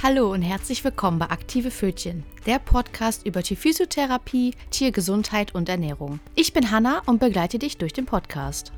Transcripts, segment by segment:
Hallo und herzlich willkommen bei Aktive Fötchen, der Podcast über Tierphysiotherapie, Tiergesundheit und Ernährung. Ich bin Hanna und begleite dich durch den Podcast.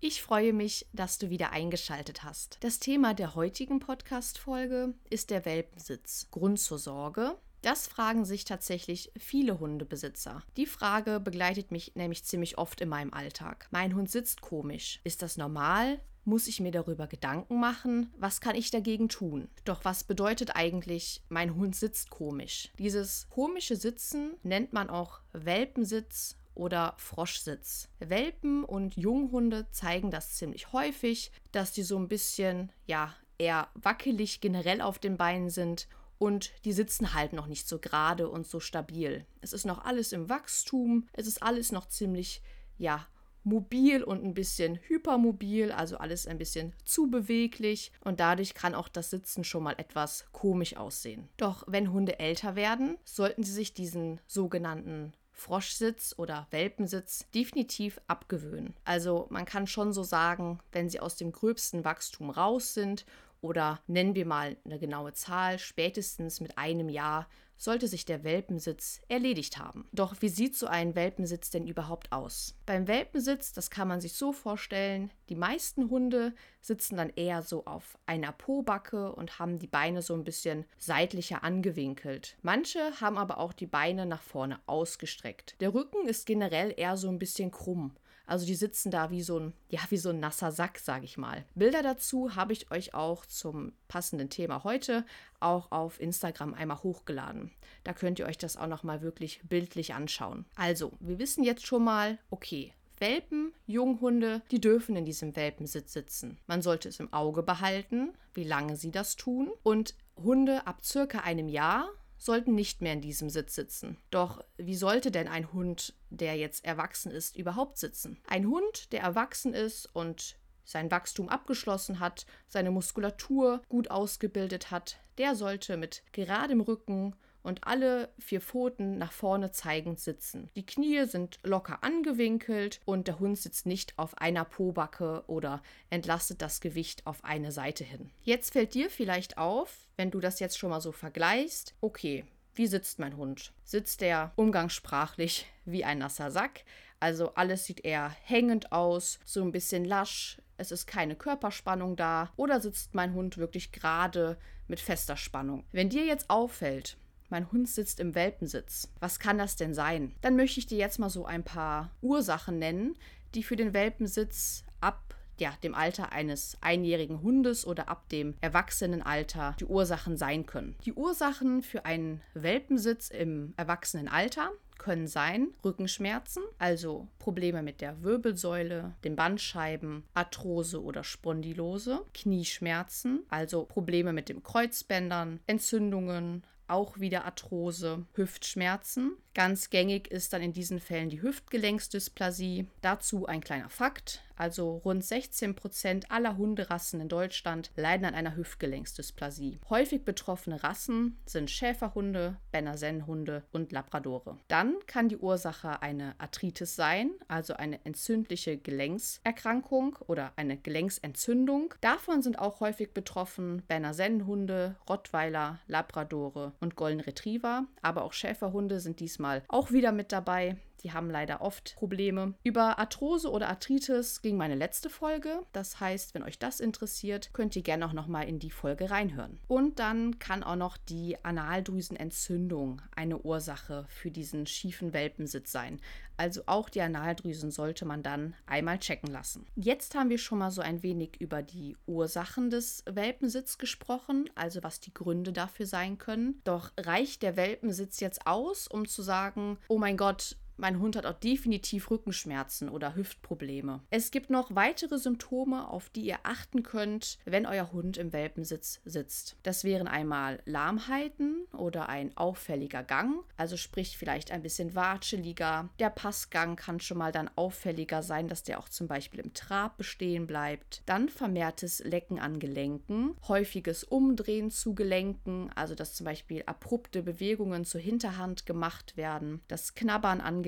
Ich freue mich, dass du wieder eingeschaltet hast. Das Thema der heutigen Podcast-Folge ist der Welpensitz. Grund zur Sorge, das fragen sich tatsächlich viele Hundebesitzer. Die Frage begleitet mich nämlich ziemlich oft in meinem Alltag. Mein Hund sitzt komisch. Ist das normal? Muss ich mir darüber Gedanken machen? Was kann ich dagegen tun? Doch was bedeutet eigentlich, mein Hund sitzt komisch? Dieses komische Sitzen nennt man auch Welpensitz oder Froschsitz. Welpen und Junghunde zeigen das ziemlich häufig, dass die so ein bisschen, ja, eher wackelig generell auf den Beinen sind und die sitzen halt noch nicht so gerade und so stabil. Es ist noch alles im Wachstum, es ist alles noch ziemlich, ja, mobil und ein bisschen hypermobil, also alles ein bisschen zu beweglich und dadurch kann auch das Sitzen schon mal etwas komisch aussehen. Doch wenn Hunde älter werden, sollten sie sich diesen sogenannten Froschsitz oder Welpensitz definitiv abgewöhnen. Also man kann schon so sagen, wenn sie aus dem gröbsten Wachstum raus sind oder nennen wir mal eine genaue Zahl, spätestens mit einem Jahr sollte sich der Welpensitz erledigt haben. Doch wie sieht so ein Welpensitz denn überhaupt aus? Beim Welpensitz, das kann man sich so vorstellen, die meisten Hunde sitzen dann eher so auf einer Pobacke und haben die Beine so ein bisschen seitlicher angewinkelt. Manche haben aber auch die Beine nach vorne ausgestreckt. Der Rücken ist generell eher so ein bisschen krumm. Also die sitzen da wie so ein, ja, wie so ein nasser Sack, sage ich mal. Bilder dazu habe ich euch auch zum passenden Thema heute auch auf Instagram einmal hochgeladen. Da könnt ihr euch das auch nochmal wirklich bildlich anschauen. Also, wir wissen jetzt schon mal, okay, Welpen, Junghunde, die dürfen in diesem Welpensitz sitzen. Man sollte es im Auge behalten, wie lange sie das tun. Und Hunde ab circa einem Jahr sollten nicht mehr in diesem Sitz sitzen. Doch wie sollte denn ein Hund, der jetzt erwachsen ist, überhaupt sitzen? Ein Hund, der erwachsen ist und sein Wachstum abgeschlossen hat, seine Muskulatur gut ausgebildet hat, der sollte mit geradem Rücken und alle vier Pfoten nach vorne zeigend sitzen. Die Knie sind locker angewinkelt und der Hund sitzt nicht auf einer Pobacke oder entlastet das Gewicht auf eine Seite hin. Jetzt fällt dir vielleicht auf, wenn du das jetzt schon mal so vergleichst, okay, wie sitzt mein Hund? Sitzt er umgangssprachlich wie ein nasser Sack? Also alles sieht eher hängend aus, so ein bisschen lasch, es ist keine Körperspannung da oder sitzt mein Hund wirklich gerade mit fester Spannung? Wenn dir jetzt auffällt, mein Hund sitzt im Welpensitz. Was kann das denn sein? Dann möchte ich dir jetzt mal so ein paar Ursachen nennen, die für den Welpensitz ab ja, dem Alter eines einjährigen Hundes oder ab dem Erwachsenenalter die Ursachen sein können. Die Ursachen für einen Welpensitz im Erwachsenenalter können sein Rückenschmerzen, also Probleme mit der Wirbelsäule, den Bandscheiben, Arthrose oder Spondylose, Knieschmerzen, also Probleme mit den Kreuzbändern, Entzündungen, auch wieder Arthrose, Hüftschmerzen. Ganz gängig ist dann in diesen Fällen die Hüftgelenksdysplasie. Dazu ein kleiner Fakt. Also rund 16 Prozent aller Hunderassen in Deutschland leiden an einer Hüftgelenksdysplasie. Häufig betroffene Rassen sind Schäferhunde, Berner Sennhunde und Labradore. Dann kann die Ursache eine Arthritis sein, also eine entzündliche Gelenkserkrankung oder eine Gelenksentzündung. Davon sind auch häufig betroffen Berner Sennhunde, Rottweiler, Labradore und Golden Retriever, aber auch Schäferhunde sind diesmal auch wieder mit dabei. Die haben leider oft Probleme. Über Arthrose oder Arthritis ging meine letzte Folge. Das heißt, wenn euch das interessiert, könnt ihr gerne auch noch mal in die Folge reinhören. Und dann kann auch noch die Analdrüsenentzündung eine Ursache für diesen schiefen Welpensitz sein. Also auch die Analdrüsen sollte man dann einmal checken lassen. Jetzt haben wir schon mal so ein wenig über die Ursachen des Welpensitzes gesprochen, also was die Gründe dafür sein können. Doch reicht der Welpensitz jetzt aus, um zu sagen, oh mein Gott, mein Hund hat auch definitiv Rückenschmerzen oder Hüftprobleme. Es gibt noch weitere Symptome, auf die ihr achten könnt, wenn euer Hund im Welpensitz sitzt. Das wären einmal Lahmheiten oder ein auffälliger Gang, also sprich vielleicht ein bisschen watscheliger. Der Passgang kann schon mal dann auffälliger sein, dass der auch zum Beispiel im Trab bestehen bleibt. Dann vermehrtes Lecken an Gelenken, häufiges Umdrehen zu Gelenken, also dass zum Beispiel abrupte Bewegungen zur Hinterhand gemacht werden, das Knabbern an Gelenken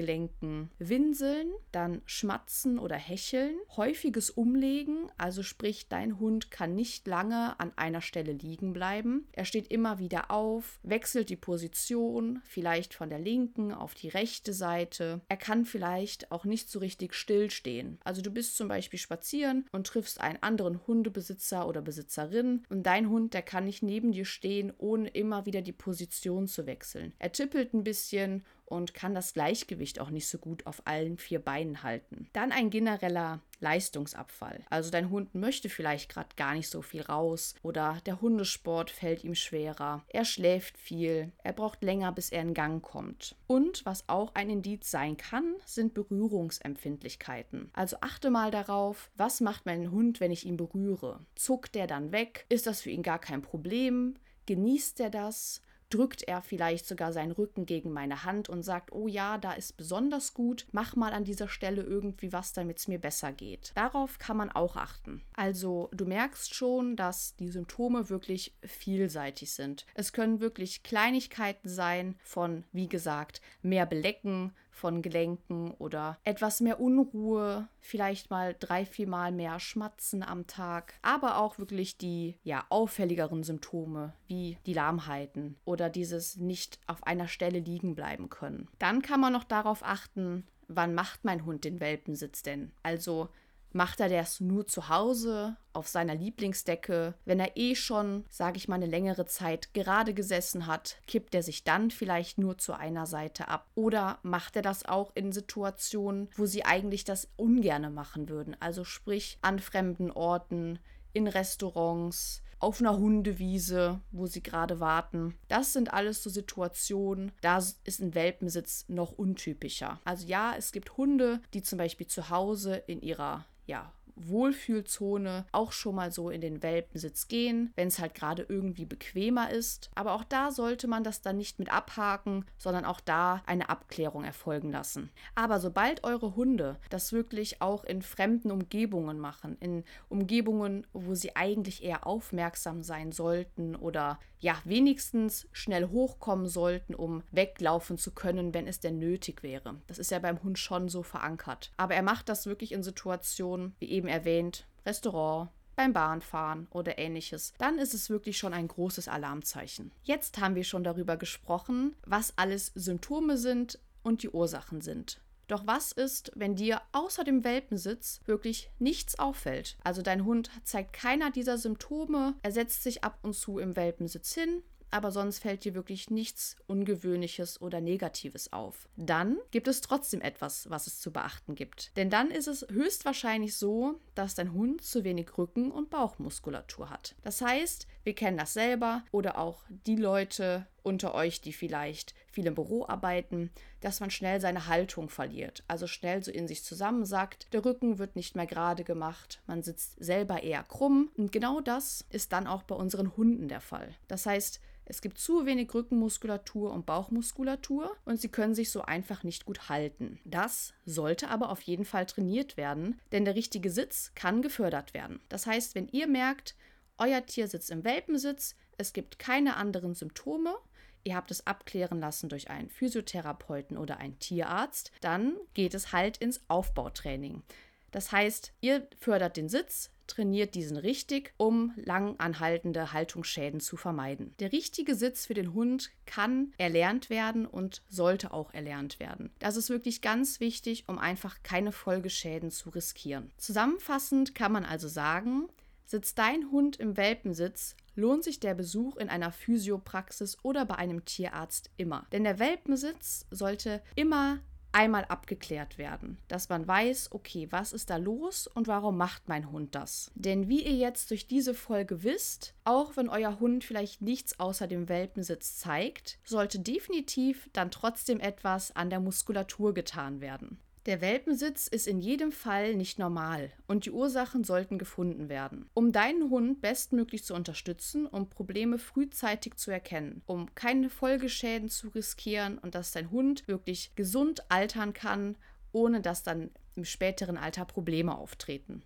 winseln, dann schmatzen oder hecheln, häufiges Umlegen, also sprich dein Hund kann nicht lange an einer Stelle liegen bleiben. Er steht immer wieder auf, wechselt die Position, vielleicht von der linken auf die rechte Seite. Er kann vielleicht auch nicht so richtig stillstehen. Also du bist zum Beispiel spazieren und triffst einen anderen Hundebesitzer oder Besitzerin und dein Hund, der kann nicht neben dir stehen, ohne immer wieder die Position zu wechseln. Er tippelt ein bisschen und kann das Gleichgewicht auch nicht so gut auf allen vier Beinen halten. Dann ein genereller Leistungsabfall. Also dein Hund möchte vielleicht gerade gar nicht so viel raus oder der Hundesport fällt ihm schwerer. Er schläft viel, er braucht länger, bis er in Gang kommt. Und was auch ein Indiz sein kann, sind Berührungsempfindlichkeiten. Also achte mal darauf, was macht mein Hund, wenn ich ihn berühre? Zuckt er dann weg? Ist das für ihn gar kein Problem? Genießt er das? Drückt er vielleicht sogar seinen Rücken gegen meine Hand und sagt, oh ja, da ist besonders gut, mach mal an dieser Stelle irgendwie was, damit es mir besser geht. Darauf kann man auch achten. Also du merkst schon, dass die Symptome wirklich vielseitig sind. Es können wirklich Kleinigkeiten sein von, wie gesagt, mehr Belecken, von Gelenken oder etwas mehr Unruhe, vielleicht mal drei, vier Mal mehr Schmatzen am Tag, aber auch wirklich die ja auffälligeren Symptome wie die Lahmheiten oder dieses nicht auf einer Stelle liegen bleiben können. Dann kann man noch darauf achten, wann macht mein Hund den Welpensitz denn? Also Macht er das nur zu Hause auf seiner Lieblingsdecke? Wenn er eh schon, sage ich mal, eine längere Zeit gerade gesessen hat, kippt er sich dann vielleicht nur zu einer Seite ab? Oder macht er das auch in Situationen, wo sie eigentlich das ungerne machen würden? Also sprich an fremden Orten, in Restaurants, auf einer Hundewiese, wo sie gerade warten. Das sind alles so Situationen, da ist ein Welpensitz noch untypischer. Also ja, es gibt Hunde, die zum Beispiel zu Hause in ihrer ja, Wohlfühlzone auch schon mal so in den Welpensitz gehen, wenn es halt gerade irgendwie bequemer ist. Aber auch da sollte man das dann nicht mit abhaken, sondern auch da eine Abklärung erfolgen lassen. Aber sobald eure Hunde das wirklich auch in fremden Umgebungen machen, in Umgebungen, wo sie eigentlich eher aufmerksam sein sollten oder ja, wenigstens schnell hochkommen sollten, um weglaufen zu können, wenn es denn nötig wäre. Das ist ja beim Hund schon so verankert. Aber er macht das wirklich in Situationen, wie eben erwähnt, Restaurant, beim Bahnfahren oder ähnliches, dann ist es wirklich schon ein großes Alarmzeichen. Jetzt haben wir schon darüber gesprochen, was alles Symptome sind und die Ursachen sind. Doch was ist, wenn dir außer dem Welpensitz wirklich nichts auffällt? Also dein Hund zeigt keiner dieser Symptome, er setzt sich ab und zu im Welpensitz hin, aber sonst fällt dir wirklich nichts Ungewöhnliches oder Negatives auf. Dann gibt es trotzdem etwas, was es zu beachten gibt. Denn dann ist es höchstwahrscheinlich so, dass dein Hund zu wenig Rücken- und Bauchmuskulatur hat. Das heißt, wir kennen das selber oder auch die Leute unter euch, die vielleicht viel im Büro arbeiten, dass man schnell seine Haltung verliert, also schnell so in sich zusammensackt, der Rücken wird nicht mehr gerade gemacht, man sitzt selber eher krumm und genau das ist dann auch bei unseren Hunden der Fall. Das heißt, es gibt zu wenig Rückenmuskulatur und Bauchmuskulatur und sie können sich so einfach nicht gut halten. Das sollte aber auf jeden Fall trainiert werden, denn der richtige Sitz kann gefördert werden. Das heißt, wenn ihr merkt, euer Tier sitzt im Welpensitz, es gibt keine anderen Symptome, ihr habt es abklären lassen durch einen Physiotherapeuten oder einen Tierarzt, dann geht es halt ins Aufbautraining. Das heißt, ihr fördert den Sitz, trainiert diesen richtig, um lang anhaltende Haltungsschäden zu vermeiden. Der richtige Sitz für den Hund kann erlernt werden und sollte auch erlernt werden. Das ist wirklich ganz wichtig, um einfach keine Folgeschäden zu riskieren. Zusammenfassend kann man also sagen, Sitzt dein Hund im Welpensitz, lohnt sich der Besuch in einer Physiopraxis oder bei einem Tierarzt immer. Denn der Welpensitz sollte immer einmal abgeklärt werden, dass man weiß, okay, was ist da los und warum macht mein Hund das? Denn wie ihr jetzt durch diese Folge wisst, auch wenn euer Hund vielleicht nichts außer dem Welpensitz zeigt, sollte definitiv dann trotzdem etwas an der Muskulatur getan werden. Der Welpensitz ist in jedem Fall nicht normal und die Ursachen sollten gefunden werden. Um deinen Hund bestmöglich zu unterstützen, um Probleme frühzeitig zu erkennen, um keine Folgeschäden zu riskieren und dass dein Hund wirklich gesund altern kann, ohne dass dann im späteren Alter Probleme auftreten.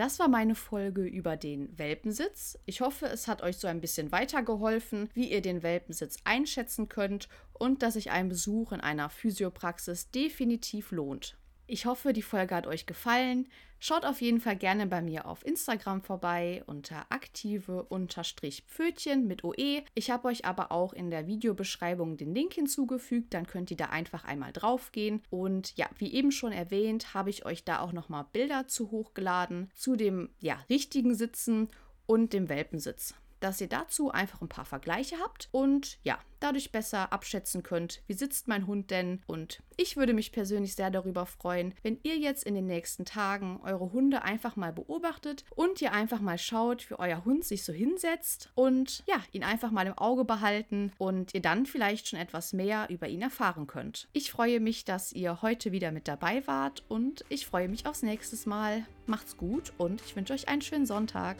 Das war meine Folge über den Welpensitz. Ich hoffe, es hat euch so ein bisschen weitergeholfen, wie ihr den Welpensitz einschätzen könnt und dass sich ein Besuch in einer Physiopraxis definitiv lohnt. Ich hoffe, die Folge hat euch gefallen. Schaut auf jeden Fall gerne bei mir auf Instagram vorbei unter aktive-pfötchen mit OE. Ich habe euch aber auch in der Videobeschreibung den Link hinzugefügt, dann könnt ihr da einfach einmal draufgehen. Und ja, wie eben schon erwähnt, habe ich euch da auch nochmal Bilder zu hochgeladen zu dem ja, richtigen Sitzen und dem Welpensitz dass ihr dazu einfach ein paar Vergleiche habt und ja, dadurch besser abschätzen könnt, wie sitzt mein Hund denn. Und ich würde mich persönlich sehr darüber freuen, wenn ihr jetzt in den nächsten Tagen eure Hunde einfach mal beobachtet und ihr einfach mal schaut, wie euer Hund sich so hinsetzt und ja, ihn einfach mal im Auge behalten und ihr dann vielleicht schon etwas mehr über ihn erfahren könnt. Ich freue mich, dass ihr heute wieder mit dabei wart und ich freue mich aufs nächste Mal. Macht's gut und ich wünsche euch einen schönen Sonntag.